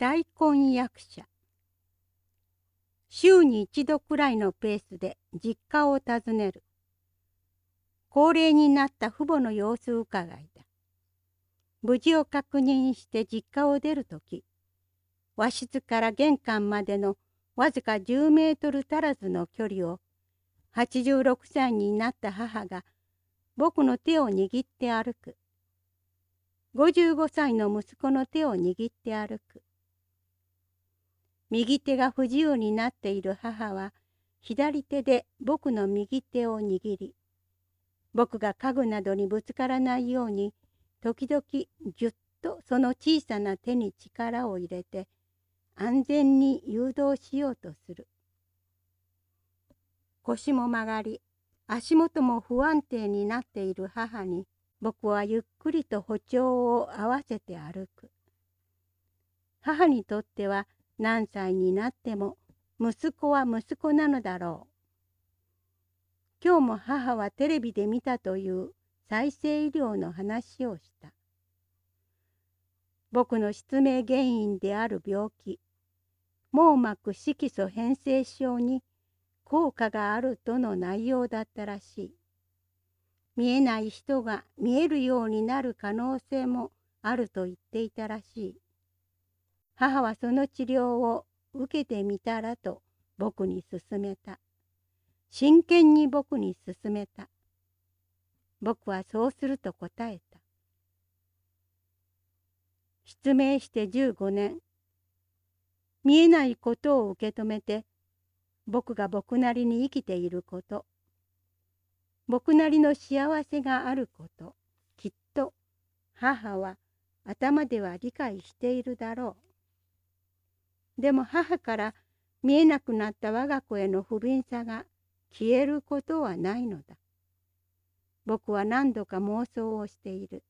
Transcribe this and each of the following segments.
大根役者。週に一度くらいのペースで実家を訪ねる。高齢になった父母の様子伺いだ無事を確認して実家を出るとき和室から玄関までのわずか10メートル足らずの距離を86歳になった母が僕の手を握って歩く。55歳の息子の手を握って歩く。右手が不自由になっている母は左手で僕の右手を握り僕が家具などにぶつからないように時々ぎゅっとその小さな手に力を入れて安全に誘導しようとする腰も曲がり足元も不安定になっている母に僕はゆっくりと歩調を合わせて歩く。母にとっては何歳になっても息子は息子なのだろう。今日も母はテレビで見たという再生医療の話をした。僕の失明原因である病気、網膜色素変性症に効果があるとの内容だったらしい。見えない人が見えるようになる可能性もあると言っていたらしい。母はその治療を受けてみたらと僕に勧めた。真剣に僕に勧めた。僕はそうすると答えた。失明して15年。見えないことを受け止めて、僕が僕なりに生きていること、僕なりの幸せがあることきっと母は頭では理解しているだろう。でも母から見えなくなった我が子への不憫さが消えることはないのだ。僕は何度か妄想をしている。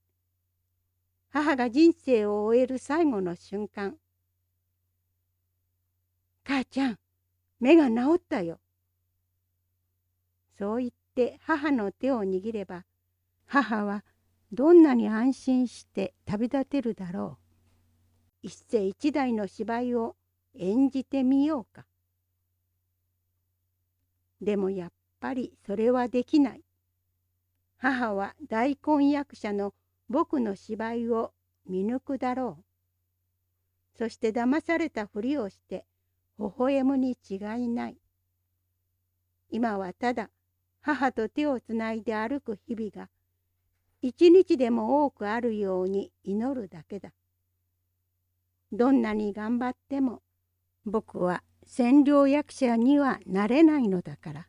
母が人生を終える最後の瞬間。母ちゃん、目が治ったよ。そう言って母の手を握れば母はどんなに安心して旅立てるだろう一世一代の芝居を演じてみようか。でもやっぱりそれはできない。母は大根役者の僕の芝居を見抜くだろう。そして騙されたふりをして微笑むに違いない。今はただ母と手をつないで歩く日々が一日でも多くあるように祈るだけだ。どんなに頑張っても僕は占領役者にはなれないのだから。